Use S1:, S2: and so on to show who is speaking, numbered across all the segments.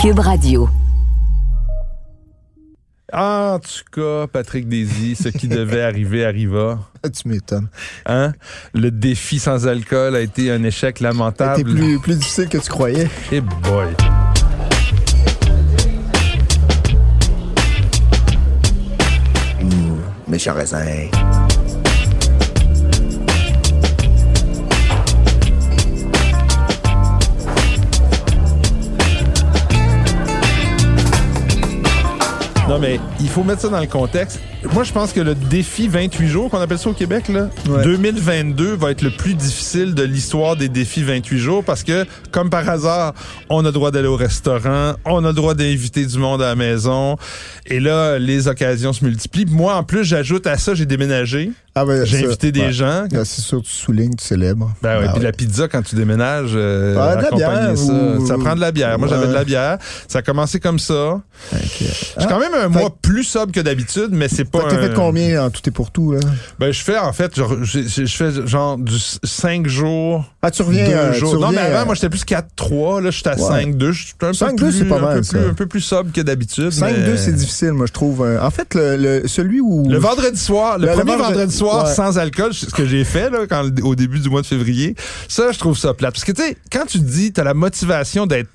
S1: Cube Radio.
S2: En tout cas, Patrick Désy, ce qui devait arriver arriva.
S3: Ah, Tu m'étonnes.
S2: Hein? Le défi sans alcool a été un échec
S3: C'était
S2: lamentable.
S3: plus, plus difficile que tu croyais.
S2: Eh boy.
S3: Méchant raisin.
S2: Non, mais il faut mettre ça dans le contexte. Moi, je pense que le défi 28 jours, qu'on appelle ça au Québec, là,
S3: Ouais.
S2: 2022 va être le plus difficile de l'histoire des défis 28 jours parce que, comme par hasard, on a le droit d'aller au restaurant, on a le droit d'inviter du monde à la maison. Et là, les occasions se multiplient. Moi, en plus, j'ajoute à ça, j'ai déménagé.
S3: Ah, ben,
S2: J'ai invité des
S3: ouais.
S2: gens.
S3: Ah, C'est sûr, tu soulignes, tu célèbres.
S2: Ben ouais,
S3: Ah
S2: puis
S3: ouais.
S2: la pizza quand tu déménages, euh,
S3: Ah, de la bière
S2: ça,
S3: ou-
S2: ça prend de la bière. Moi j'avais de la bière. Ça a commencé comme ça.
S3: Ok.
S2: J'ai quand même un mois plus sobre que d'habitude, mais c'est pas.
S3: T'as
S2: un-
S3: fait combien en tout et pour tout, là?
S2: Ben je fais en fait, genre, je, je- je fais genre du 5 jours.
S3: Ah, tu reviens.
S2: deux
S3: euh, tu
S2: jours. non, mais
S3: reviens,
S2: avant,
S3: euh,
S2: moi, j'étais plus 4-3. Là, j'étais à
S3: Ouais.
S2: 5-2. Je suis un peu
S3: 5-2,
S2: plus,
S3: c'est pas
S2: un
S3: mal,
S2: peu
S3: ça.
S2: plus, un peu plus sobre que d'habitude.
S3: 5-2,
S2: mais-
S3: c'est difficile, moi, je trouve. Euh, En fait, le, celui où.
S2: Le vendredi soir, le, premier
S3: vendredi-
S2: vendredi soir
S3: ouais.
S2: sans alcool, ce que j'ai fait là, quand, au début du mois de février, ça, je trouve ça plate. Parce que, tu sais, quand tu dis, tu as la motivation d'être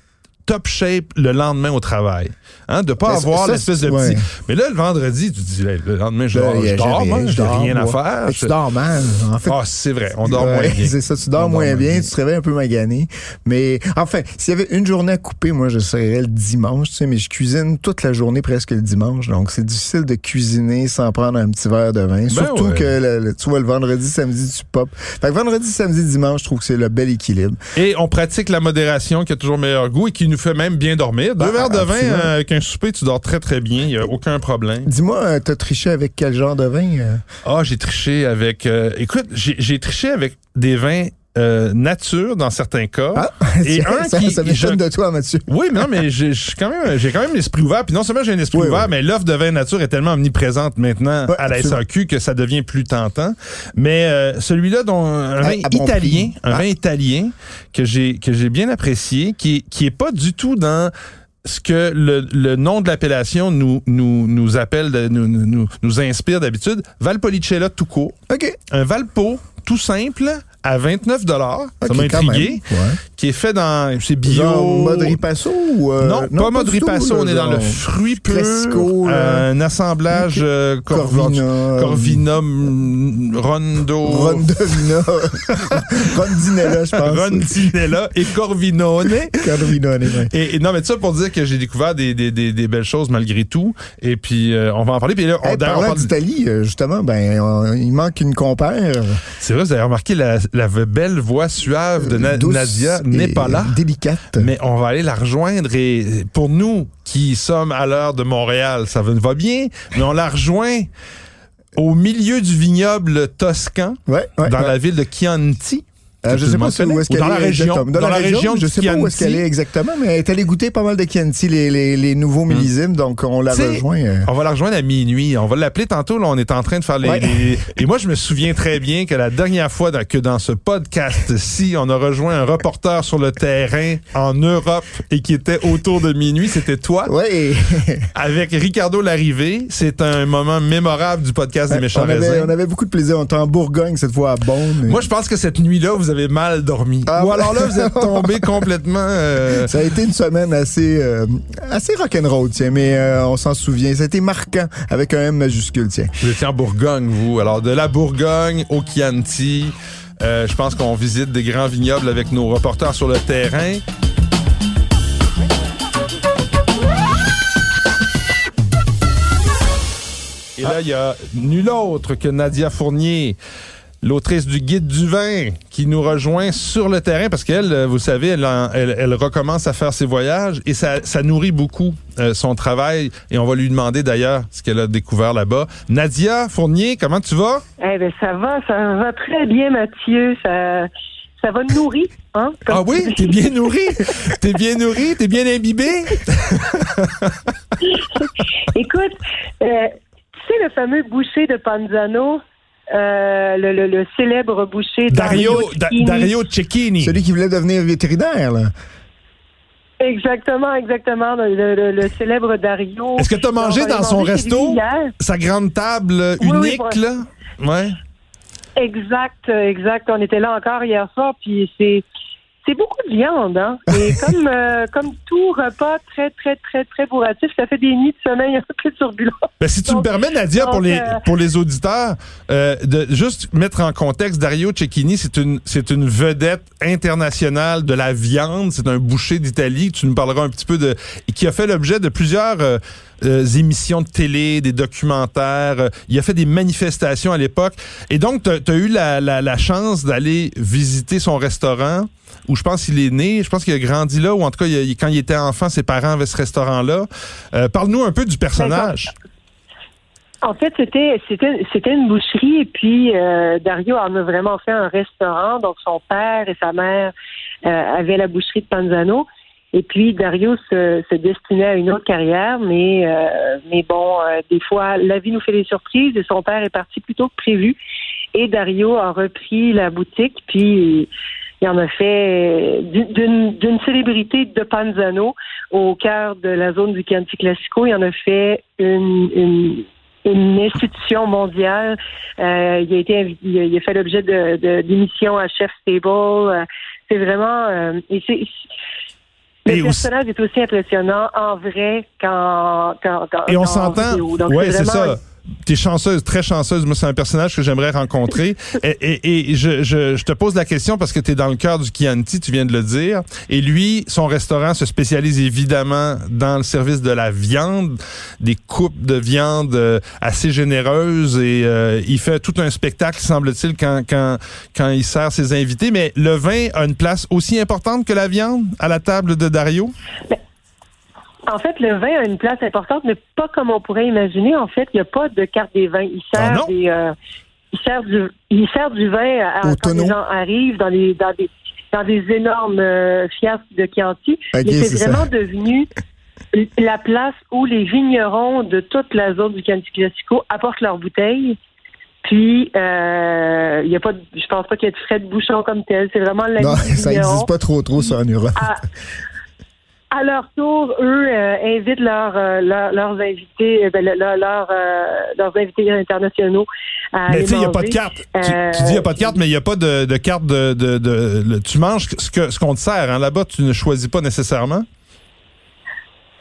S2: top shape le lendemain au travail, hein, de pas
S3: Ben,
S2: avoir l'espèce de
S3: ouais.
S2: petit... Mais là, le vendredi, tu te dis, hey, le lendemain, je
S3: Là,
S2: dors, je dors, moi,
S3: rien, je dors,
S2: rien à faire. Je-
S3: Tu dors mal. En fait,
S2: Ah, c'est vrai, on dort
S3: Ouais,
S2: moins bien.
S3: C'est ça, tu dors
S2: On
S3: moins bien, tu te réveilles un peu magané. Mais enfin, s'il y avait une journée à couper, moi, je serais le dimanche, tu sais, mais je cuisine toute la journée presque le dimanche. Donc, c'est difficile de cuisiner sans prendre un petit verre de vin. Surtout
S2: Ben ouais.
S3: que, le- le- tu vois, le vendredi, samedi, tu pop. Fait que vendredi, samedi, dimanche, je trouve que c'est le bel équilibre.
S2: Et on pratique la modération qui a toujours meilleur goût et qui nous fait même bien dormir. Deux verres de vin euh, avec un souper, tu dors très très bien, il n'y a aucun problème.
S3: Dis-moi, euh, t'as triché avec quel genre de vin? euh?
S2: Ah, j'ai triché avec. euh, écoute, j'ai triché avec des vins euh, nature dans certains cas.
S3: Ah,
S2: Et un
S3: ça,
S2: qui-
S3: ça
S2: je-
S3: de toi, Mathieu.
S2: Oui, mais non, mais j'ai quand même, j'ai quand même l'esprit ouvert. Puis non seulement j'ai un esprit
S3: Oui,
S2: ouvert,
S3: oui.
S2: mais l'offre de vin nature est tellement omniprésente maintenant à la
S3: absolument.
S2: SAQ que ça devient plus tentant. Mais euh, celui-là, dont un vin italien, un
S3: Ah.
S2: vin italien que j'ai que j'ai bien apprécié, qui qui est pas du tout dans ce que le, le nom de l'appellation nous, nous, nous appelle, de- nous, nous- nous inspire d'habitude, Valpolicella tout court.
S3: OK.
S2: Un Valpo tout simple à 29 dollars. Ça
S3: OK,
S2: m'a intrigué.
S3: Ouais.
S2: Qui est fait dans, c'est bio.
S3: Genre mode ripasso ou. euh,
S2: Non, pas mode
S3: du tout,
S2: ripasso, on est dans le fruit pur, euh, un assemblage euh, Corv-
S3: Corvina.
S2: Corvina Rondo,
S3: Rondovina. Rondinella, je pense.
S2: Rondinella et Corvinone.
S3: Corvinone, ouais.
S2: Et, et non, mais ça pour dire que j'ai découvert des, des, des, des belles choses malgré tout. Et puis, euh, on va en parler. Puis là, on,
S3: Hey,
S2: d'ailleurs, on
S3: parlant
S2: parle-
S3: d'Italie, euh, justement, ben, on- il manque une compère.
S2: c'est vrai, vous avez remarqué la, la belle voix suave de Na-
S3: douce
S2: Nadia n'est pas là.
S3: Délicate.
S2: Mais on va aller la rejoindre et pour nous qui sommes à l'heure de Montréal, ça va bien, mais on la rejoint au milieu du vignoble toscan,
S3: ouais, ouais,
S2: dans
S3: ouais.
S2: la ville de Chianti.
S3: Euh, je sais pas où est-ce qu'elle
S2: dans la
S3: est
S2: région,
S3: exactement.
S2: dans la région
S3: je
S2: du
S3: sais pas où est-ce qu'elle est exactement, mais elle est allée goûter pas mal de Chianti, les, les, les nouveaux millésimes, donc on la rejoint. euh.
S2: On va la rejoindre à minuit. On va l'appeler tantôt. Là, on est en train de faire les,
S3: Ouais.
S2: les- Et moi, je me souviens très bien que la dernière fois que dans ce podcast-ci, on a rejoint un reporter sur le terrain en Europe et qui était autour de minuit, c'était toi.
S3: Et-
S2: Avec Ricardo Larrivée, c'est un moment mémorable du podcast des méchants
S3: on, avait,
S2: raisins.
S3: on avait beaucoup de plaisir. On était en Bourgogne cette fois à Beaune.
S2: Moi, je pense que cette nuit-là, vous avez mal dormi.
S3: Ah,
S2: Ou alors là, vous êtes tombé complètement... euh,
S3: Ça a été une semaine assez euh, assez rock'n'roll, tiens, mais euh, on s'en souvient. Ça a été marquant avec un M majuscule, tiens.
S2: Vous étiez en Bourgogne, vous. Alors, de la Bourgogne au Chianti, euh, je pense qu'on visite des grands vignobles avec nos reporters sur le terrain. Et là, il y a nul autre que Nadia Fournier, l'autrice du Guide du vin, qui nous rejoint sur le terrain parce qu'elle, euh, vous savez, elle, elle, elle recommence à faire ses voyages et ça, ça nourrit beaucoup euh, son travail. Et on va lui demander d'ailleurs ce qu'elle a découvert là-bas. Nadia Fournier, comment tu vas?
S4: Eh ben ça va, ça va très bien, Mathieu. Ça, ça va nourrir, hein?
S2: ah oui, t'es bien nourri? t'es bien nourri? T'es bien imbibé?
S4: Écoute, euh, tu sais le fameux boucher de Panzano, euh, le, le- le célèbre boucher
S2: Dario? Dario Cecchini.
S3: Celui qui voulait devenir vétérinaire, là.
S4: Exactement, exactement. Le, célèbre Dario.
S2: Est-ce que tu as mangé dans son resto? sa grande table unique, là? Ouais.
S4: Exact, exact. On était là encore hier soir, puis c'est c'est beaucoup de viande, hein. Et comme euh, comme tout repas très très très très bourratif, ça fait des nuits de sommeil un peu turbulents.
S2: Ben, si tu me permets, Nadia, pour les euh, pour les auditeurs, euh, de juste mettre en contexte, Dario Cecchini, c'est une c'est une vedette internationale de la viande. C'est un boucher d'Italie. Tu nous parleras un petit peu de qui a fait l'objet de plusieurs émissions de télé, des documentaires. il a fait des manifestations à l'époque. Et donc, tu as, eu la, la, la chance d'aller visiter son restaurant où je pense qu'il est né, je pense qu'il a grandi là, ou en tout cas, quand il était enfant, ses parents avaient ce restaurant-là. Euh, parle-nous un peu du personnage.
S4: En fait, c'était une boucherie et puis euh, Dario en a vraiment fait un restaurant. Donc son père et sa mère euh, avaient la boucherie de Panzano. Et puis Dario se, destinait à une autre carrière, mais bon, des fois la vie nous fait des surprises et son père est parti plutôt que prévu. Et Dario a repris la boutique puis il en a fait d'une célébrité de Panzano au cœur de la zone du Chianti Classico. Il en a fait une, une, institution mondiale. Euh, il a été il a, fait l'objet de d'émissions à Chef Stable. Euh, c'est vraiment euh, et c'est le personnage est aussi impressionnant en vrai quand, quand
S2: et on s'entend. Oui, c'est ça t'es chanceuse, très chanceuse. Moi, c'est un personnage que j'aimerais rencontrer. et, et, je, je, je, te pose la question parce que tu es dans le cœur du Chianti, tu viens de le dire. Et lui, son restaurant se spécialise évidemment dans le service de la viande, des coupes de viande euh, assez généreuses. Et euh, il fait tout un spectacle, semble-t-il, quand, quand, quand il sert ses invités. Mais le vin a une place aussi importante que la viande à la table de Dario?
S4: Ben, en fait, le vin a une place importante, mais pas comme on pourrait imaginer. En fait, il n'y a pas de carte des vins. Il sert ah des, euh, il sert du, il sert du vin à, quand les gens arrivent dans les, dans des, dans des énormes euh, fiasques de Chianti. c'est vraiment devenu la place où les vignerons de toute la zone du Chianti Classico apportent leurs bouteilles. Puis, euh, y a pas, je pense pas qu'il y ait de frais de bouchon comme tel. C'est vraiment la. Non,
S3: ça n'existe pas trop trop ça en Europe
S4: à leur tour, eux euh, invitent euh, leurs invités, euh, ben, leurs invités internationaux à
S2: Mais tu sais, il n'y a pas de carte. Tu, dis il n'y a pas de carte, mais il n'y a pas de, carte de, Tu manges ce qu'on ce qu'on te sert. Hein. Là-bas, tu ne choisis pas nécessairement.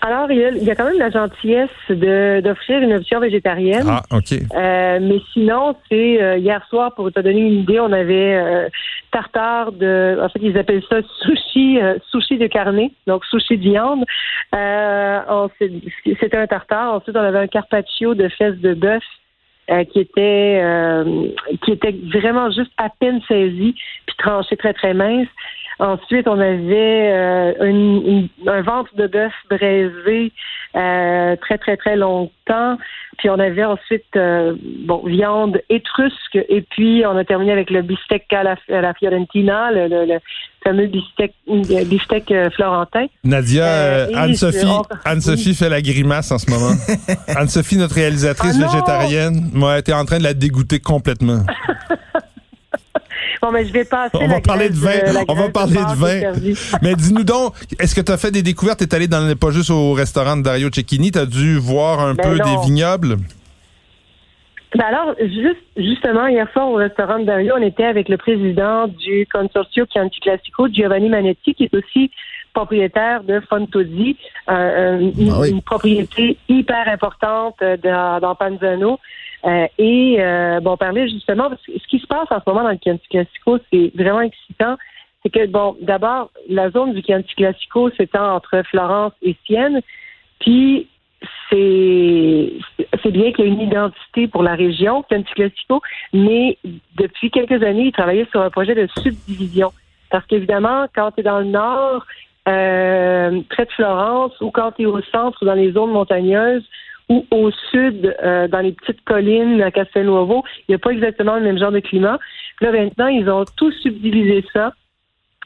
S4: Alors, il y, a, quand même la gentillesse d'offrir une option végétarienne.
S2: Ah, OK.
S4: Euh, mais sinon, c'est euh, hier soir, pour te donner une idée, on avait euh, tartare de. En fait, ils appellent ça sushi, sushi de carnet, donc sushi de viande. C'était un tartare. Ensuite, on avait un carpaccio de fesses de bœuf. qui était qui était vraiment juste à peine saisi puis tranché très très mince. Ensuite, on avait euh, un ventre de bœuf braisé euh, très, très, très longtemps. Puis on avait ensuite, euh, bon, viande étrusque. Et puis, on a terminé avec le bistec à la, Fiorentina, le, fameux bistec, bistec florentin.
S2: Nadia, Anne-Sophie Anne-Sophie fait la grimace en ce moment. Anne-Sophie, notre réalisatrice ah végétarienne, moi, était en train de la dégoûter complètement.
S4: Bon, mais je vais passer.
S2: On va parler de vin. on va parler de vin. mais dis-nous donc, est-ce que tu as fait des découvertes? Tu es allé dans, pas juste au restaurant de Dario Cecchini, tu as dû voir un ben peu des vignobles?
S4: Ben alors, juste, justement, hier soir au restaurant de Dario, on était avec le président du Consortio Chianti Classico, Giovanni Manetti, qui est aussi propriétaire de Fontosi, euh, ah une, propriété hyper importante euh, dans, dans Panzano. Euh, et euh, bon, parler justement, parce que ce qui se passe en ce moment dans le Chianti Classico, c'est vraiment excitant. C'est que, bon, d'abord, la zone du Chianti Classico s'étend entre Florence et Sienne. Puis, c'est c'est bien qu'il y ait une identité pour la région, Chianti Classico, mais depuis quelques années, il travaillait sur un projet de subdivision. Parce qu'évidemment, quand tu es dans le nord, euh, près de Florence, ou quand tu es au centre, dans les zones montagneuses, ou au sud, euh, dans les petites collines à Castelnuovo, il n'y a pas exactement le même genre de climat. là, maintenant, ils ont tout subdivisé ça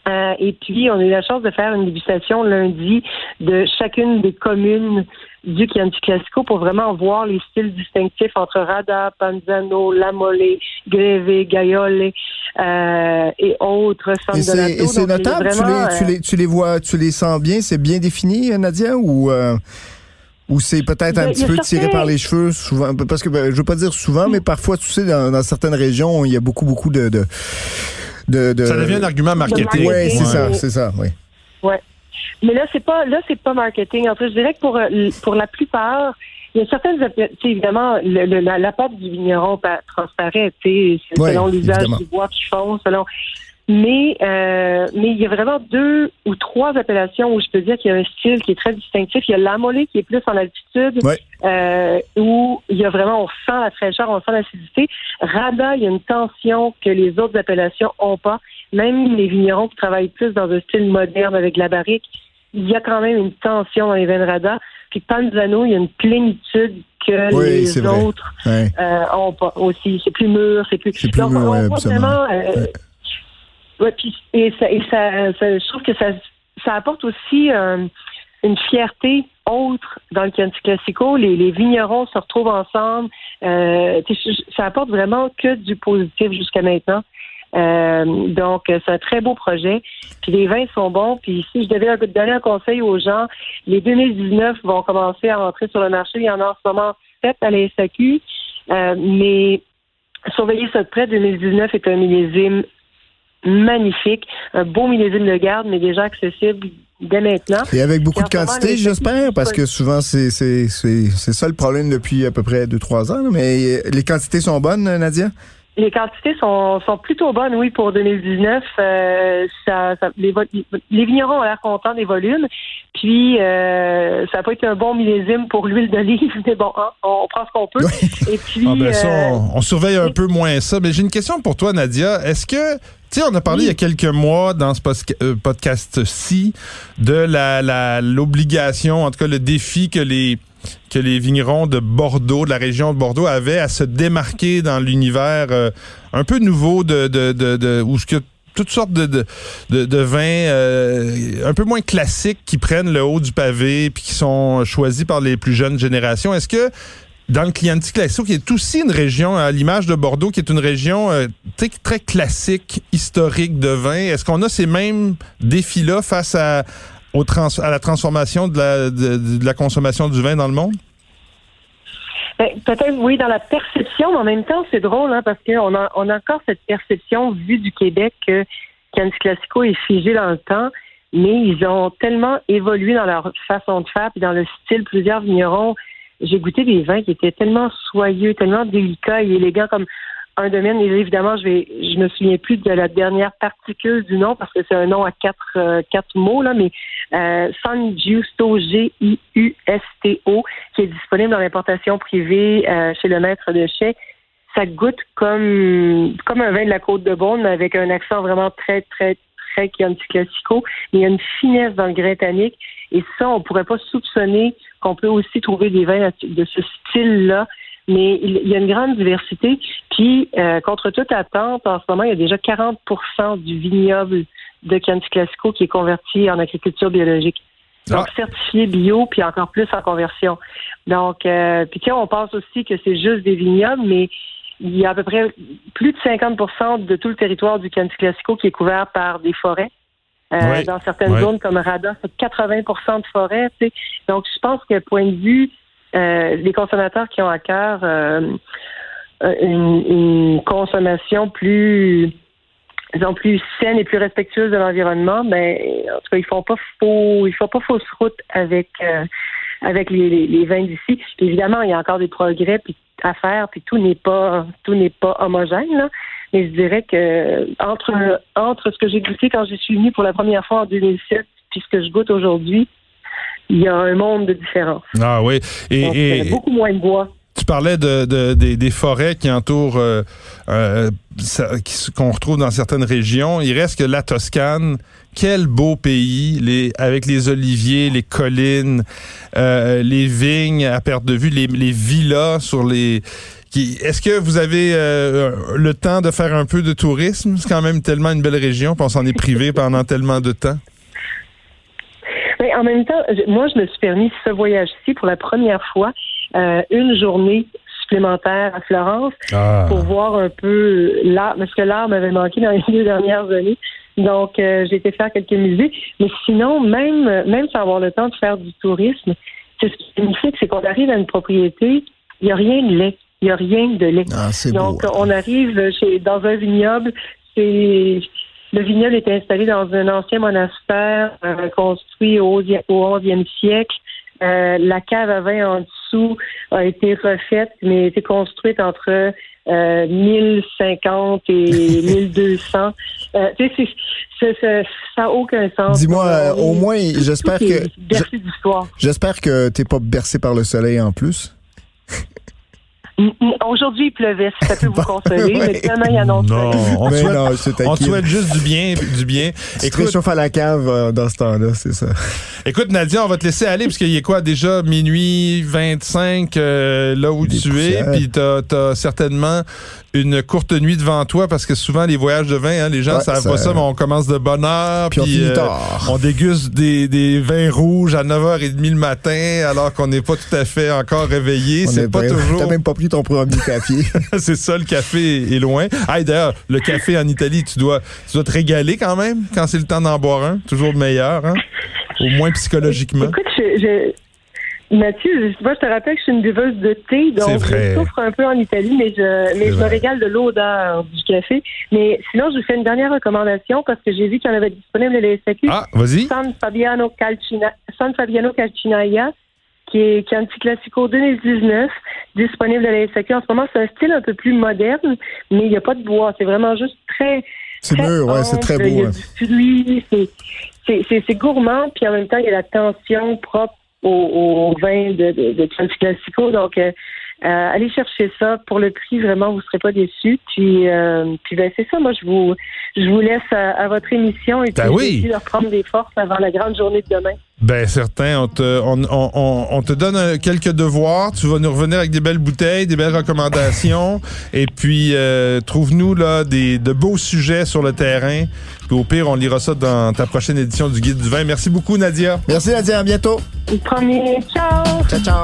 S4: Euh, et puis, on a eu la chance de faire une dégustation lundi de chacune des communes du Chianti Classico pour vraiment voir les styles distinctifs entre Rada, Panzano, Lamole, Greve, Gaiole euh, et autres.
S3: Et c'est notable, tu, les, tu, les, tu, les, vois, tu les sens bien, c'est bien défini, Nadia, ou... Euh, ou c'est peut-être un petit peu tiré par les cheveux, souvent, parce que ben, je veux pas dire souvent, mais parfois, tu sais, dans, certaines régions, il y a beaucoup, beaucoup de, de, de,
S2: Ça devient un argument marketing.
S3: Oui, c'est ça, c'est ça, oui.
S4: Ouais. Mais là, c'est pas, là, c'est pas marketing. En fait, je dirais que pour, euh, pour la plupart, il y a certaines, évidemment, le, le, la, la pâte du vigneron transparaît, selon l'usage du bois qu'ils font, selon. Mais, euh, mais il y a vraiment deux ou trois appellations où je peux dire qu'il y a un style qui est très distinctif. Il y a l'amolé qui est plus en altitude, euh, où il y a vraiment, on sent la fraîcheur, on sent l'acidité. Rada, il y a une tension que les autres appellations ont pas. Même les vignerons qui travaillent plus dans un style moderne avec la barrique, il y a quand même une tension dans les vins de Rada. Puis Panzano, il y a une plénitude que les autres euh, ont pas aussi. C'est plus mûr, c'est plus.
S3: C'est plus mûr, vraiment.
S4: Ouais, puis, et ça, et ça, je trouve que ça, ça apporte aussi euh, une fierté autre dans le Chianti Classico. Les, vignerons se retrouvent ensemble. Euh, ça apporte vraiment que du positif jusqu'à maintenant. Euh, donc, c'est un très beau projet. Puis les vins sont bons. Puis si je devais donner un conseil aux gens, les 2019 vont commencer à rentrer sur le marché. Il y en a en ce moment 7 à la SAQ. Euh, mais surveillez ça de près. 2019 est un millésime magnifique, un beau millésime de garde, mais déjà accessible dès maintenant.
S3: Et avec beaucoup de quantité, j'espère, parce que souvent, c'est ça le problème depuis à peu près 2-3 ans. Mais les quantités sont bonnes, Nadia?
S4: Les quantités sont, sont plutôt bonnes, oui, pour 2019. Euh, ça, les, les, vignerons ont l'air contents des volumes. Puis, euh, ça n'a pas été un bon millésime pour l'huile d'olive, mais bon, hein, on prend ce qu'on peut.
S2: Et puis, ah ben ça, euh, on, surveille un peu moins ça. Mais j'ai une question pour toi, Nadia. Est-ce que tu sais, on a parlé il y a quelques mois dans ce podcast-ci de la l'obligation, en tout cas le défi que les que les vignerons de Bordeaux, de la région de Bordeaux, avaient à se démarquer dans l'univers euh, un peu nouveau de, de, de, de où que toutes sortes de, de, de, vins euh, un peu moins classiques qui prennent le haut du pavé puis qui sont choisis par les plus jeunes générations. Est-ce que dans le Chianti Classico, qui est aussi une région, à l'image de Bordeaux, qui est une région euh, très classique, historique de vin, est-ce qu'on a ces mêmes défis-là face à, à la transformation de la, de, la consommation du vin dans le monde?
S4: Ben, peut-être oui dans la perception, mais en même temps c'est drôle hein, parce qu'on a on a encore cette perception vue du Québec que Canis Classico est figé dans le temps, mais ils ont tellement évolué dans leur façon de faire puis dans le style. Plusieurs vignerons, j'ai goûté des vins qui étaient tellement soyeux, tellement délicats et élégants comme un domaine. évidemment, je vais, je me souviens plus de la dernière particule du nom parce que c'est un nom à quatre, euh, quatre mots là, mais euh, San Giusto G-I-U-S-T-O qui est disponible dans l'importation privée euh, chez le maître de chais. Ça goûte comme comme un vin de la Côte de Beaune, mais avec un accent vraiment très très très Chianti Classico. Il y a une finesse dans le grain tannique et ça, on pourrait pas soupçonner qu'on peut aussi trouver des vins de ce style-là mais il y a une grande diversité. Puis, euh, contre toute attente, en ce moment, il y a déjà 40% du vignoble de Chianti Classico qui est converti en agriculture biologique. Donc, ah. certifié bio, puis encore plus en conversion. Donc, euh, puis tiens, on pense aussi que c'est juste des vignobles, mais il y a à peu près plus de 50% de tout le territoire du Chianti Classico qui est couvert par des forêts. Euh, dans certaines zones comme Rada, c'est 80% de forêts. Donc, je pense que point de vue euh, les consommateurs qui ont à cœur euh, une, consommation plus disons, plus saine et plus respectueuse de l'environnement, ben en tout cas ils font pas faux, ils font pas fausse route avec euh, avec les, vins d'ici. Évidemment, il y a encore des progrès à faire, puis tout n'est pas tout n'est pas homogène. Là. Mais je dirais que entre entre ce que j'ai goûté quand je suis venue pour la première fois en 2007 puis ce que je goûte aujourd'hui, il y a un monde de différence.
S2: Ah oui.
S4: Et, beaucoup moins de bois.
S2: Tu parlais de, des, forêts qui entourent, euh, euh, qu'on retrouve dans certaines régions. Il reste que la Toscane. Quel beau pays, les, avec les oliviers, les collines, euh, les vignes à perte de vue, les, les villas sur les qui est-ce que vous avez euh, le temps de faire un peu de tourisme? C'est quand même tellement une belle région, puis on s'en est privé pendant tellement de temps.
S4: Mais en même temps, moi, je me suis permis ce voyage-ci pour la première fois, euh, une journée supplémentaire à Florence
S2: Ah.
S4: pour voir un peu l'art, parce que l'art m'avait manqué dans les deux dernières années. Donc, euh, j'ai été faire quelques musées. Mais sinon, même, même sans avoir le temps de faire du tourisme, c'est ce qui est magnifique, c'est qu'on arrive à une propriété, il n'y a rien de lait. Il n'y a rien de lait.
S3: Ah, beau.
S4: Donc, on arrive chez, dans un vignoble. C'est le vignoble était installé dans un ancien monastère euh, construit au, au 11e siècle. Euh, la cave à vin en dessous a été refaite, mais a été construite entre euh, 1050 et 1200. Euh, tu sais, ça n'a aucun sens.
S3: Dis-moi, euh,
S4: est-
S3: au moins, j'espère que-. J'espère que t'es pas bercé par le soleil en plus.
S4: Aujourd'hui, il pleuvait, si ça peut vous consoler, mais demain, il annonce
S2: Non, on
S3: Mais
S2: souhaite,
S3: non,
S2: on souhaite juste du bien, du bien.
S3: Tu te
S2: Écoute,
S3: à la cave euh, dans ce temps-là, c'est ça.
S2: écoute, Nadia, on va te laisser aller parce qu'il y a quoi déjà minuit 25 euh, là où
S3: Des
S2: tu es, puis t'as as certainement une courte nuit devant toi parce que souvent les voyages de vin, hein, les gens
S3: Ouais,
S2: savent
S3: ça-
S2: pas ça, mais on commence de bonne heure,
S3: Puis on finit
S2: euh, on déguste des, des vins rouges à 9h30 le matin alors qu'on n'est pas tout à fait encore réveillé.
S3: On
S2: C'est
S3: est
S2: pas toujours.
S3: T'as même pas pris ton premier café.
S2: c'est ça, le café est loin. Ah, et d'ailleurs, le café en Italie, tu dois, tu dois te régaler quand même quand c'est le temps d'en boire un. Toujours le meilleur, hein? Au moins psychologiquement.
S4: Écoute, je, je- Mathieu, je- moi, je te rappelle que je suis une buveuse de thé, donc je souffre un peu en Italie, mais je, mais je me régale de l'odeur du café. Mais sinon, je vous fais une dernière recommandation parce que j'ai vu qu'il y en avait disponible à la SAQ.
S2: Ah, vas-y.
S4: San Fabiano Calcina, San Fabiano Calcinaia, qui est, qui est un petit classico 2019, disponible à la SAQ. En ce moment, c'est un style un peu plus moderne, mais il n'y a pas de bois. C'est vraiment juste très,
S3: C'est mûr, ouais, c'est très
S4: Il y
S3: beau.
S4: a du fruit, c'est gourmand, puis en même temps, il y a la tension propre au, au vin de, de, de Classico. Donc, euh, euh, allez chercher ça. Pour le prix, vraiment, vous ne serez pas déçus. Puis, euh, puis ben, c'est ça. Moi, je vous, je vous laisse à, à votre émission et puis
S2: Ben oui.
S4: essayer de reprendre des forces avant la grande journée de demain.
S2: Ben certain, on te, on, on- on- on te donne euh, quelques devoirs. Tu vas nous revenir avec des belles bouteilles, des belles recommandations, et puis euh, trouve-nous là des de beaux sujets sur le terrain. Puis au pire, on lira ça dans ta prochaine édition du Guide du vin. Merci beaucoup, Nadia.
S3: Merci Nadia, à bientôt.
S4: Le premier, ciao!
S3: Ciao, ciao.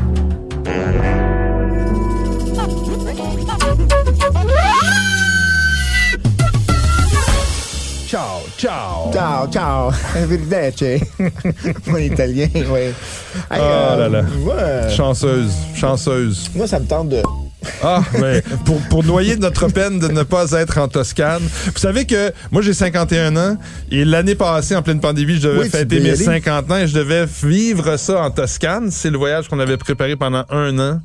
S2: Ciao, ciao.
S3: Ciao. Arrivederci. Mon italien, ouais.
S2: Oh là là.
S3: Ouais.
S2: Chanceuse, chanceuse.
S3: Moi, ça me tente de.
S2: Ah, mais pour, pour noyer notre peine de ne pas être en Toscane. Vous savez que moi, j'ai 51 ans et l'année passée, en pleine pandémie, je devais
S3: Oui,
S2: fêter mes
S3: aller.
S2: 50 ans et je devais vivre ça en Toscane. C'est le voyage qu'on avait préparé pendant un an,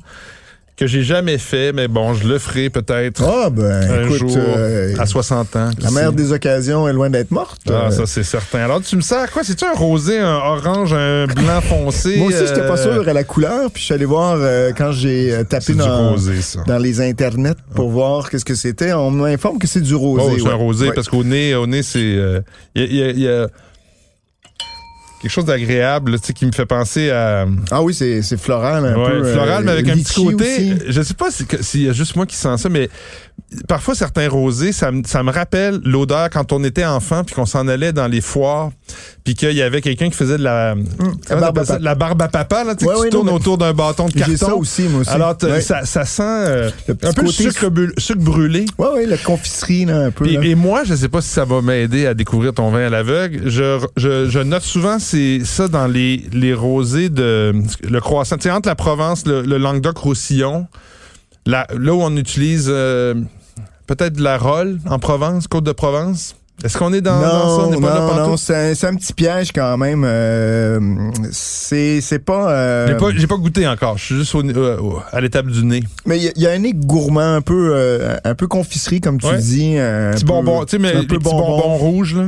S2: que j'ai jamais fait, mais bon, je le ferai peut-être
S3: Ah, ben,
S2: un
S3: écoute.
S2: jour
S3: euh,
S2: à 60 ans.
S3: la mère des occasions est loin d'être morte.
S2: Ah,
S3: Euh,
S2: ça, c'est certain. Alors, tu me sers quoi? C'est-tu un rosé, un orange, un blanc foncé?
S3: Moi aussi, j'étais pas
S2: euh,
S3: sûr à la couleur, puis je suis allé voir euh, quand j'ai euh, tapé dans,
S2: rosé,
S3: dans les internets pour voir qu'est-ce que c'était. On m'informe que c'est du rosé.
S2: Oh, c'est
S3: ouais.
S2: un rosé
S3: Ouais.
S2: parce qu'au nez, au nez, c'est euh, il y, a- y a- y a quelque chose d'agréable, tu sais, qui me fait penser à
S3: Ah oui, c'est c'est floral un
S2: ouais,
S3: peu.
S2: floral,
S3: euh,
S2: mais avec un petit côté.
S3: aussi.
S2: Je sais pas si- s'il y a juste moi qui sens ça, mais parfois certains rosés, ça, me- ça me rappelle l'odeur quand on était enfant puis qu'on s'en allait dans les foires puis qu'il y avait quelqu'un qui faisait de la comment
S3: barbe
S2: t'appelles
S3: à
S2: ça?
S3: papa.
S2: la barbe à papa là, tu
S3: Ouais, non,
S2: autour d'un bâton de carton.
S3: Ça aussi, moi aussi.
S2: Alors
S3: Ouais.
S2: ça, ça sent euh,
S3: Le petit
S2: un peu le sucre, bu- sucre brûlé.
S3: Ouais, ouais, la confiserie, là, un peu. Là.
S2: et moi, je sais pas si ça va m'aider à découvrir ton vin à l'aveugle. Je, je, je note souvent c'est ça dans les, les rosés de le croissant. Tu sais, entre la Provence, le, le Languedoc-Roussillon, là, là où on utilise euh, peut-être de la rolle en Provence, Côte de Provence. Est-ce qu'on est dans,
S3: non,
S2: dans ça? On pas
S3: non,
S2: pantoute?
S3: non, c'est un, petit piège quand même. Euh, c'est pas. euh,
S2: J'ai pas, j'ai pas goûté encore. Je suis juste au- euh, à l'étape du nez.
S3: mais il y, a- il y a un nez gourmand, un peu, euh, un peu confiserie, comme tu
S2: Ouais.
S3: dis. Un
S2: Petit
S3: peu-
S2: bonbon, tu sais, mais
S3: un
S2: les
S3: peu bonbon.
S2: bonbons rouges, là.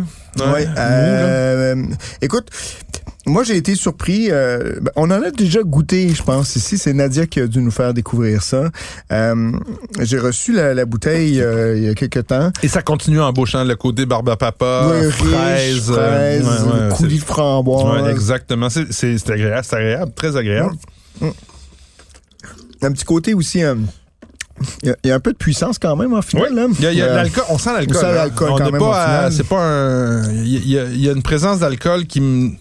S3: Ouais,
S2: mou, là.
S3: écoute, moi j'ai été surpris. euh, ben, on en a déjà goûté, je pense. Ici, c'est Nadia qui a dû nous faire découvrir ça. Euh, j'ai reçu la, la bouteille euh, il y a quelques temps.
S2: Et ça continue en embauchant le côté barbe à papa,
S3: Ouais,
S2: fraise.
S3: fraise,
S2: ouais, ouais,
S3: coulis de framboise.
S2: exactement. C'est, c'est, c'est agréable, c'est agréable, très agréable.
S3: un petit côté aussi. Il y, a- il y a un peu de puissance quand même en finale. là.
S2: Il y a, il y a de l'alcool, on sent l'alcool.
S3: on sent
S2: hein.
S3: l'alcool
S2: On
S3: quand
S2: n'est
S3: même en
S2: pas à- c'est pas un, il y, a, il y a une présence d'alcool qui me,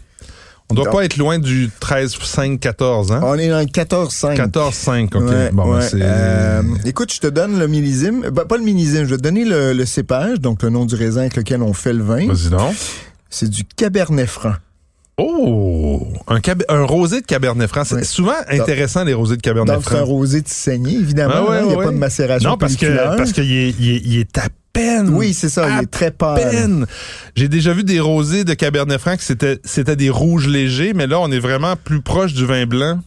S2: on doit pas être loin du 13, 5, 14, hein?
S3: On est dans le 14-5.
S2: 14, 5, ok.
S3: Ouais,
S2: bon, ben,
S3: ouais.
S2: c'est,
S3: Euh, écoute, je te donne le millésime. Ben, pas le millésime, je vais te donner le, le cépage, donc le nom du raisin avec lequel on fait le vin.
S2: vas-y donc.
S3: C'est du Cabernet Franc.
S2: Oh! Un, cab- un rosé de Cabernet Franc. C'est souvent intéressant, les rosés de Cabernet
S3: Donc, c'est un
S2: Franc.
S3: rosé de saignée, évidemment.
S2: Ah
S3: hein, il n'y a pas de macération
S2: Non, parce qu'il est, à peine.
S3: Oui, c'est ça, il est très pâle.
S2: J'ai déjà vu des rosés de Cabernet Franc c'était, c'était des rouges légers, mais là, on est vraiment plus proche du vin blanc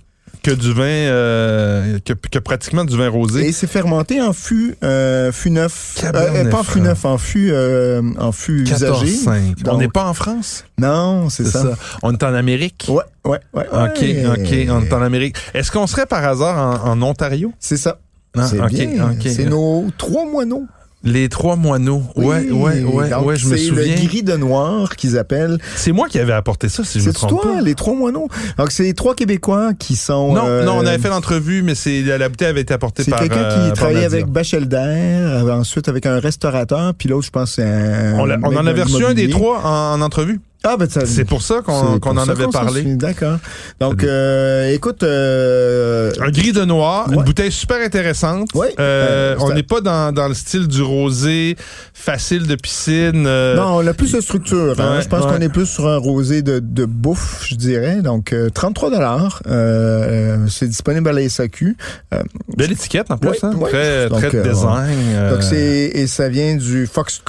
S2: que du vin, euh, que, que pratiquement du vin rosé.
S3: Et c'est fermenté en fût, euh, fût neuf.
S2: Cabernet
S3: pas en fût neuf, en fût, euh, en fût usagé.
S2: 14,5. On n'est pas en France?
S3: Non, c'est ça.
S2: ça. On est en Amérique?
S3: Ouais, ouais, ouais.
S2: OK. OK, on est en Amérique. Est-ce qu'on serait par hasard en, en Ontario?
S3: C'est ça.
S2: Ah.
S3: C'est nos trois moineaux.
S2: Les trois moineaux. ouais,
S3: Oui.
S2: ouais, ouais,
S3: Donc,
S2: ouais, je me
S3: C'est
S2: souviens.
S3: le gris de noir qu'ils appellent.
S2: C'est moi qui avais apporté ça, si je me
S3: C'est
S2: trompe
S3: toi,
S2: pas.
S3: les trois moineaux. Donc, c'est les trois Québécois qui sont.
S2: Non,
S3: euh,
S2: non, on avait fait l'entrevue, mais c'est la, bouteille avait été apportée
S3: C'est
S2: par.
S3: quelqu'un
S2: euh,
S3: qui
S2: par
S3: travaillait avec Bachelder, euh, ensuite avec un restaurateur, puis l'autre, je pense, c'est un.
S2: On, en avait reçu un des trois en, en entrevue.
S3: Ah, ben.
S2: C'est pour ça qu'on en
S3: ça
S2: avait parlé.
S3: D'accord. Donc, euh, écoute. Euh,
S2: Un gris de noir, une bouteille super intéressante. Euh,
S3: Euh,
S2: on n'est pas dans, dans le style du rosé facile de piscine. euh,
S3: non, on a plus de structure. hein.
S2: Ouais,
S3: je pense
S2: ouais.
S3: qu'on est plus sur un rosé de, de bouffe, je dirais. Donc, euh, 33 dollars. Euh, c'est disponible à la SAQ. Euh,
S2: Belle étiquette en plus, hein? très,
S3: Donc,
S2: très
S3: euh,
S2: design. euh,
S3: Donc, c'est, et ça vient du Fox,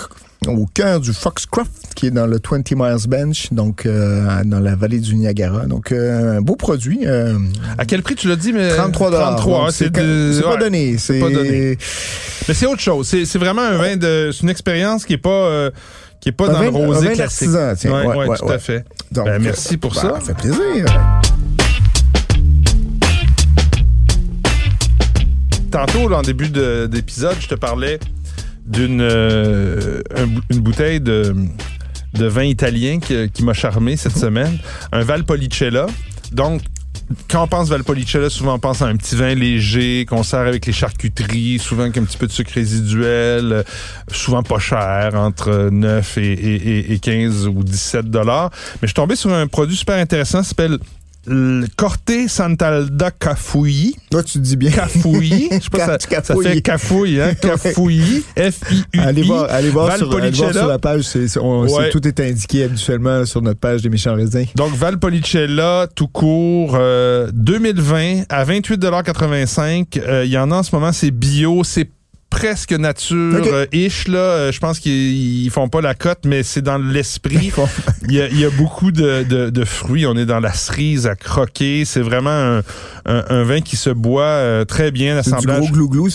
S3: au cœur du Foxcroft, qui est dans le 20 Miles Bench, donc, euh, dans la vallée du Niagara. Donc, euh, un beau produit. euh,
S2: à quel prix tu l'as dit? Mais
S3: 33 dollars.
S2: 33,
S3: Donc,
S2: hein,
S3: c'est, pas
S2: ouais.
S3: donné. C'est,
S2: pas donné. Mais c'est autre chose. C'est vraiment un vin de. C'est une expérience qui est pas. qui est pas
S3: Un
S2: dans le
S3: vin- un
S2: rosé
S3: vin
S2: classique.
S3: d'artisan, tiens.
S2: Ouais,
S3: Ouais,
S2: ouais,
S3: ouais,
S2: tout à fait.
S3: Donc,
S2: Ben, merci pour
S3: bah,
S2: ça.
S3: Ça fait plaisir.
S2: Tantôt, là, en début de- d'épisode, je te parlais d'une euh, un une bouteille de, de vin italien qui, qui m'a charmé cette semaine. Un Valpolicella. Donc, quand on pense Valpolicella, souvent on pense à un petit vin léger qu'on sert avec les charcuteries, souvent avec un petit peu de sucre résiduel, euh, souvent pas cher, entre 9 et, et- et- et 15 ou 17 dollars. Mais je suis tombé sur un produit super intéressant, s'appelle le Corte Santalda Cafouilli.
S3: Toi, tu dis bien.
S2: Cafouilli. Je sais pas, ça, ça fait cafouille, hein? Cafouilli. F-I-U-I.
S3: Allez voir, allez voir, sur, allez voir
S2: Valpolicella.
S3: sur la page. C'est, c'est- on- c'est-
S2: Ouais.
S3: tout est indiqué habituellement sur notre page des méchants raisins.
S2: Donc, Valpolicella, tout court, euh, 2020 à 28,85 Euh, Il y en a en ce moment, c'est bio, c'est presque nature
S3: Ok.
S2: euh, ish là Euh, je pense qu'ils ils font pas la cote mais c'est dans l'esprit il y a, il y a beaucoup de, de, de fruits on est dans la cerise à croquer c'est vraiment un, un, un vin qui se boit euh, très bien
S3: C'est du gros glouglou.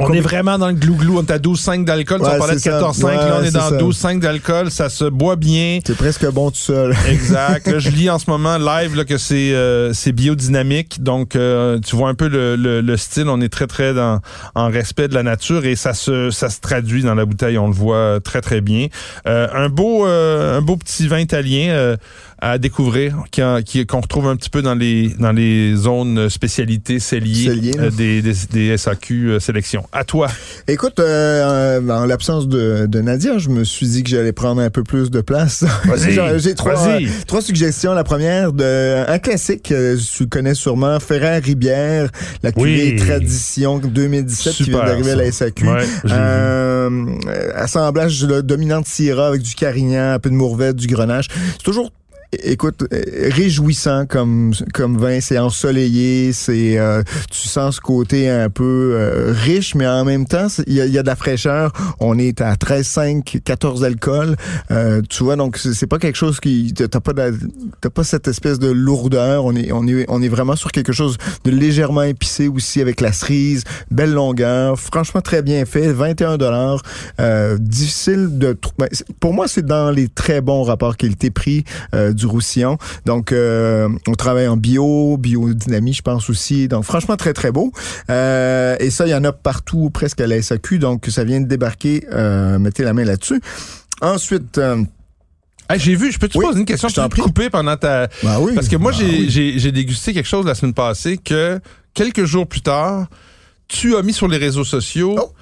S2: On est vraiment dans le glouglou. On est à 12,5 d'alcool.
S3: Ouais,
S2: on parlait de
S3: c'est ça.
S2: 14,5. là, on est dans
S3: ça.
S2: 12,5 d'alcool. Ça se boit bien.
S3: C'est presque bon tout seul.
S2: Exact. Là, je lis en ce moment live là, que c'est euh, c'est biodynamique. Donc, euh, tu vois un peu le, le, le style. On est très, très dans, en respect de la nature et ça se, ça se traduit dans la bouteille. On le voit euh, très, très bien. Euh, un, beau, euh, un beau petit vin italien à découvrir qui a- qui- qu'on retrouve un petit peu dans les, dans les zones spécialités celliers
S3: Cellier,
S2: euh, des, des, des SAQ euh, sélection. À toi.
S3: Écoute, euh, en l'absence de, de Nadia, je me suis dit que j'allais prendre un peu plus de place. J'ai trois,
S2: vas-y.
S3: trois suggestions. La première, de, un classique, euh, tu connais sûrement, Ferrer Ribière, la cuvée
S2: Oui.
S3: Tradition 2017 qui vient
S2: Super,
S3: d'arriver à la. SAQ.
S2: Ouais.
S3: Euh, euh, assemblage de Syrah avec du Carignan, un peu de Mourvèdre, du Grenache. C'est toujours écoute, euh, réjouissant comme comme vin, c'est ensoleillé, c'est euh, tu sens ce côté un peu euh, riche, mais en même temps, il y a, y a, de la fraîcheur. On est à 13,5, 14 alcool. tu vois, donc c'est pas quelque chose qui t'as pas t'as pas cette espèce de lourdeur. On est on est on est vraiment sur quelque chose de légèrement épicé aussi avec la cerise, belle longueur, franchement très bien fait, 21 dollars. difficile de ben, pour moi c'est dans les très bons rapports qualité-prix du Roussillon. Donc, euh, on travaille en bio, biodynamie, je pense aussi. Donc, franchement, très, très beau. Euh, et ça, il y en a partout, presque à la SAQ. Donc, ça vient de débarquer. Euh, mettez la main là-dessus. Ensuite...
S2: j'ai vu, je peux te poser une question, je t'en couper pendant ta...
S3: Ben oui,
S2: Parce que moi,
S3: ben
S2: j'ai, j'ai dégusté quelque chose la semaine passée que quelques jours plus tard, tu as mis sur les réseaux sociaux
S3: oh.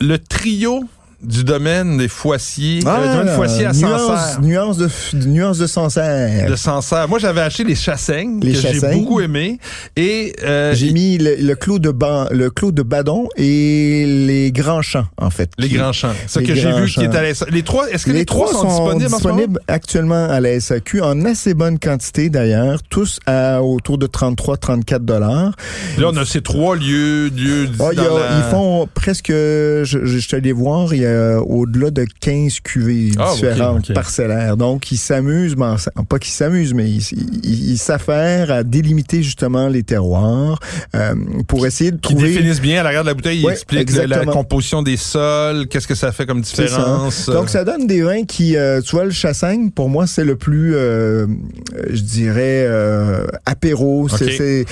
S2: le trio du domaine des Foissiers,
S3: ah,
S2: euh, domaine Foissier à Sancerre.
S3: Nuance de, nuance de Sancerre.
S2: De Sancerre. Moi, j'avais acheté les Chassaignes, que j'ai beaucoup aimé. Et euh,
S3: J'ai mis le, le, clos de ban, le clos de Badon et les Grands Champs, en fait.
S2: Les Grands Champs. Ce que j'ai vu qui est à la Les trois, est-ce que les, trois, sont, disponibles,
S3: disponibles actuellement à la SAQ en assez bonne quantité d'ailleurs, tous à autour de 33-34 dollars.
S2: Là, on a ces trois lieux, lieux
S3: oh, Ils font presque, je, je, te les voir, il y a euh, au-delà de 15 cuvées ah, différentes, parcellaires. Donc, ils s'amusent, ben, pas qu'ils s'amusent, mais ils s'affairent à délimiter justement les terroirs euh, pour essayer de trouver...
S2: Qui définissent bien à l'arrière de la bouteille, ils expliquent la, composition des sols, qu'est-ce que ça fait comme différence.
S3: Donc, ça donne des vins qui, euh, tu vois, le chassagne, pour moi, c'est le plus, je dirais, apéro. C'est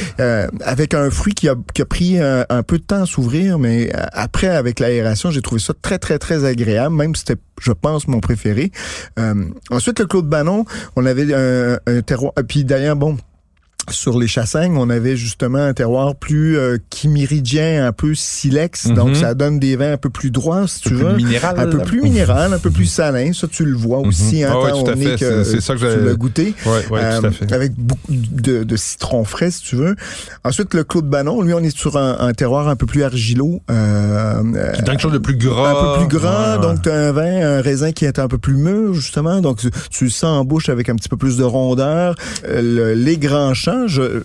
S3: avec un fruit qui a, qui a pris un, un peu de temps à s'ouvrir, mais après, avec l'aération, j'ai trouvé ça très, très, très très agréable, même si c'était, je pense, mon préféré. Euh, ensuite, le Claude Bannon, on avait un, un terroir. Puis d'ailleurs, bon, sur les Chassagnes, on avait justement un terroir plus euh, un peu silex, donc mhm. ça donne des vins un peu plus droits, si tu veux.
S2: Minéral,
S3: un peu plus minéral, un peu plus salin. Ça, tu le vois aussi,
S2: hein,
S3: ah
S2: tout à fait.
S3: Que
S2: c'est ça que
S3: tu l'as goûté.
S2: Ouais, ouais, tout à fait.
S3: Avec beaucoup de, de, citron frais, si tu veux. Ensuite, le Claude Bannon, lui, on est sur un, un terroir un peu plus argileux. Euh,
S2: qui quelque chose de plus gras.
S3: Un peu plus gras, donc tu as un vin, un raisin qui est un peu plus mûr, justement. Donc, tu, tu le sens en bouche avec un petit peu plus de rondeur. Euh, les grands champs, je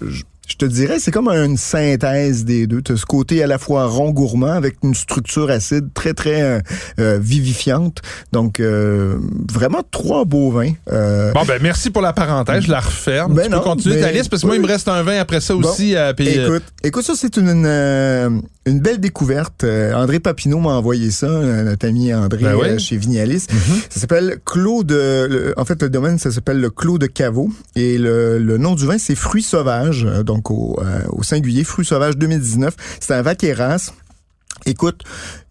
S3: te dirais, c'est comme une synthèse des deux. Tu as ce côté à la fois rond gourmand avec une structure acide très, très euh, euh, vivifiante. Donc, euh, vraiment trois beaux vins.
S2: bon, ben merci pour la parenthèse. Je la referme.
S3: Ben
S2: tu
S3: non,
S2: peux continuer ta liste parce que moi, il me reste un vin après ça aussi à payer.
S3: Écoute, écoute, ça, c'est une, une, belle découverte. André Papineau m'a envoyé ça, notre ami André
S2: ben
S3: chez Vignalis.
S2: Mm-hmm.
S3: Ça s'appelle Clos de... en fait, le domaine, ça s'appelle le Clos de Caveau. Et le, le nom du vin, c'est Fruits sauvages. Donc, euh, au, singulier, Fruits sauvages 2019. C'est un Vaqueras. Écoute,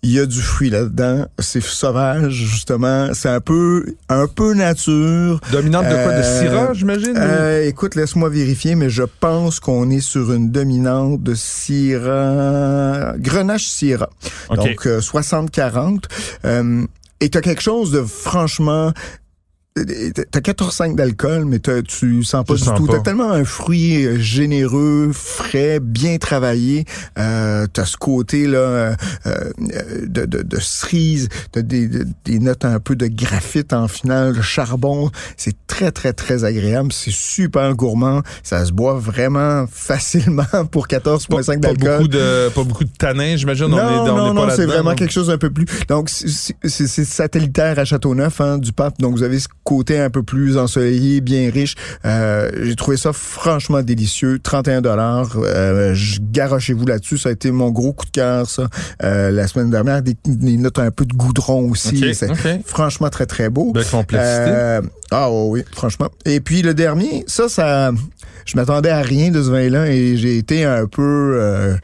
S3: il y a du fruit là-dedans. C'est sauvage, justement. C'est un peu, un peu nature.
S2: Dominante de quoi? De euh, Syrah, j'imagine?
S3: Euh, écoute, laisse-moi vérifier, mais je pense qu'on est sur une dominante de Syrah. Grenache Syrah. Donc, 60-40. et tu as quelque chose de franchement T'as 14,5 d'alcool, mais tu sens pas du tout. T'as tellement un fruit euh, généreux, frais, bien travaillé. Euh, t'as ce côté-là euh, euh, de, de, de, cerise, t'as des, des, notes un peu de graphite en finale, de charbon. C'est très, très, très agréable. C'est super gourmand. Ça se boit vraiment facilement pour 14,5 d'alcool.
S2: Pas beaucoup de, pas beaucoup de tanin, j'imagine.
S3: Non,
S2: on est,
S3: non, non, c'est vraiment quelque chose un peu plus. Donc, c'est satellitaire à Châteauneuf, hein, du pape. Donc, vous avez ce côté un peu plus ensoleillé, bien riche. Euh, j'ai trouvé ça franchement délicieux. 31 dollars. Euh, garochez-vous là-dessus. Ça a été mon gros coup de cœur, ça. Euh, la semaine dernière, des, notes un peu de goudron aussi. C'est franchement très, très beau.
S2: Belle complexité. Euh,
S3: ah oui, franchement. Et puis le dernier, ça, ça je m'attendais à rien de ce vin-là et j'ai été un peu euh,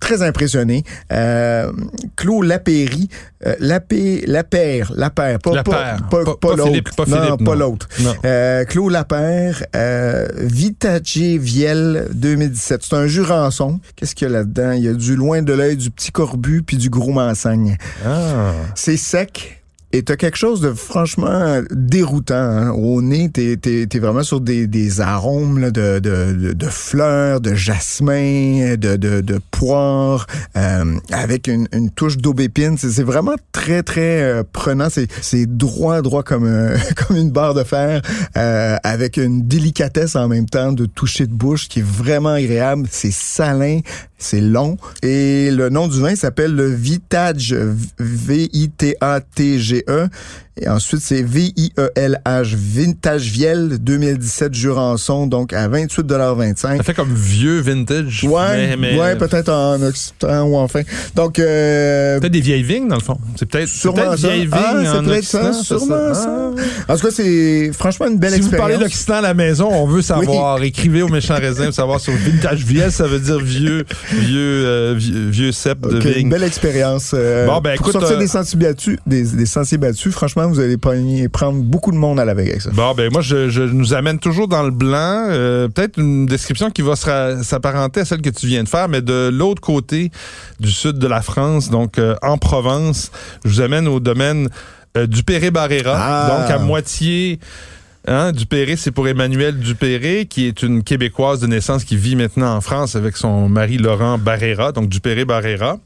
S3: très impressionné. Euh, Claude Lapéry, euh, Lapé, Lapère, Lapère, pas,
S2: pas,
S3: pas, pas, pas l'autre. Non, pas l'autre. Euh, Claude Lapère, euh, Viel 2017. C'est un jurançon. Qu'est-ce qu'il y a là-dedans? Il y a du loin de l'œil, du petit corbu puis du gros mansagne.
S2: Ah.
S3: C'est sec, et t'as quelque chose de franchement déroutant. Hein. Au nez, t'es es, vraiment sur des, des arômes là, de, de, de, fleurs, de jasmin, de, de, de poire, euh, avec une, une touche d'aubépine. C'est vraiment très, très euh, prenant. C'est droit, droit comme, euh, comme une barre de fer, euh, avec une délicatesse en même temps de toucher de bouche qui est vraiment agréable. C'est salin, c'est long. Et le nom du vin s'appelle le Vitage, Et ensuite, c'est V-I-E-L-H, Vintage Viel 2017 Jurançon, donc à 28,25
S2: Ça fait comme vieux vintage.
S3: Ouais, ouais peut-être en Occident ou enfin. Donc,
S2: euh, Peut-être des vieilles vignes, dans le fond. C'est peut-être
S3: sûrement
S2: peut vieilles vignes
S3: ah, en Occident. Ça, sûrement ça. Ah. En tout cas, c'est franchement une belle expérience.
S2: Si vous parlez d'Occident à la maison, on veut savoir. Écrivez au méchant raisin pour savoir sur Vintage Viel, ça veut dire vieux, vieux, euh, vieux, cep de vigne.
S3: Une belle expérience. Euh, bon, ben, écoute, pour sortir des sentiers battus, des, des sentiers battus, franchement, vous allez prendre beaucoup de monde à la avec ça.
S2: Bon, ben moi, je, je nous amène toujours dans le blanc. Euh, peut-être une description qui va s'apparenter à celle que tu viens de faire, mais de l'autre côté du sud de la France, donc euh, en Provence. Je vous amène au domaine euh, du Péré-Barrera, ah. donc à moitié Hein, Dupéré, c'est pour Emmanuel Dupéré, qui est une Québécoise de naissance qui vit maintenant en France avec son mari Laurent Barrera, donc Dupéré Barrera.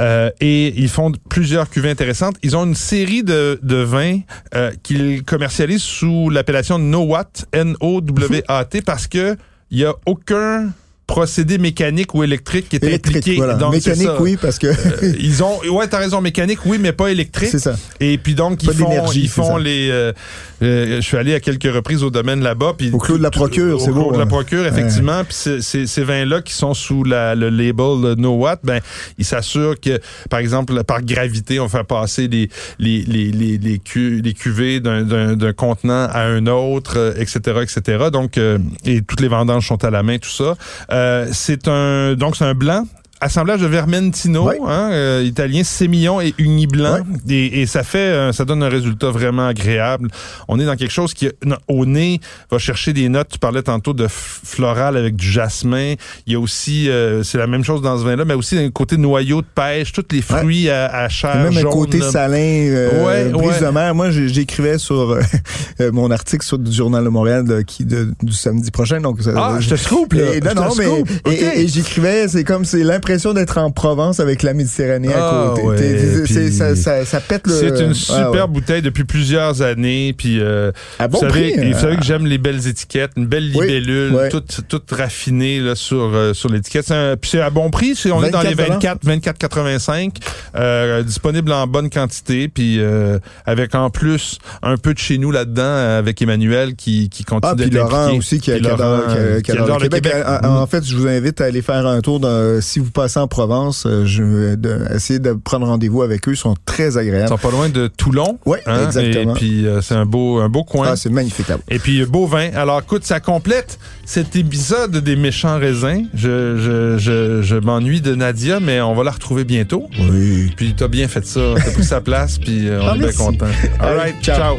S2: Euh, et ils font plusieurs cuvées intéressantes. Ils ont une série de, de vins euh, qu'ils commercialisent sous l'appellation Nowat, N-O-W-A-T, parce que il y a aucun procédé mécanique ou électrique qui est
S3: électrique,
S2: impliqué.
S3: Voilà. mécanique, oui, parce que
S2: euh, ils ont, ouais, t'as raison, mécanique, oui, mais pas électrique.
S3: C'est ça.
S2: Et puis donc ils font, ils font les. Euh, euh, je suis allé à quelques reprises au domaine là-bas, puis
S3: au Clos de la Procure, c'est beau.
S2: Au Clos de la Procure, effectivement. Puis ces vins-là qui sont sous la, le label No What, ben ils s'assurent que, par exemple, par gravité, on fait passer les les les les les, les cuvées d'un contenant à un autre, etc., etc. Donc et toutes les vendanges sont à la main, tout ça. Euh, c'est un donc c'est un blanc assemblage de Vermentino, hein, euh, italien, sémillon et uni blanc, et, ça fait, euh, ça donne un résultat vraiment agréable. On est dans quelque chose qui, au nez, va chercher des notes. Tu parlais tantôt de floral avec du jasmin. Il y a aussi, euh, c'est la même chose dans ce vin-là, mais aussi un côté noyau de pêche, tous les fruits à, à, chair
S3: Même
S2: jaune.
S3: un côté salin, euh, brise de mer. Moi, j'écrivais sur mon article sur du Journal de Montréal qui de, du samedi prochain. Donc,
S2: ah, je te scoop,
S3: là. non, non, mais et, j'écrivais, c'est comme c'est l'impression d'être en Provence avec la Méditerranée à
S2: ah,
S3: côté. ça, ça, ça, pète le.
S2: C'est une super bouteille depuis plusieurs années. Puis, euh,
S3: à bon
S2: vous savez,
S3: prix,
S2: vous savez que j'aime les belles étiquettes, une belle libellule, toute, toute raffinée là, sur, euh, sur l'étiquette. Puis c'est à bon prix. on est dans les 24, 24,85. Euh, disponible en bonne quantité. Puis euh, avec en plus un peu de chez nous là-dedans euh, avec Emmanuel qui, qui continue
S3: ah,
S2: d'être
S3: Laurent aussi qui, adore, le Québec. En, fait, je vous invite à aller faire un tour dans, si vous passez en Provence, euh, je vais essayer de prendre rendez-vous avec eux. Ils sont très agréables. Ils
S2: sont pas loin de Toulon.
S3: Oui, hein, exactement.
S2: Et puis, euh, c'est un beau, un beau coin.
S3: Ah, c'est magnifique là
S2: Et puis, beau vin. Alors, écoute, ça complète cet épisode des méchants raisins. Je, je, je, je m'ennuie de Nadia, mais on va la retrouver bientôt.
S3: Oui.
S2: Puis, t'as bien fait ça. T'as pris sa place, puis euh, on ah, est bien content. All right, ciao.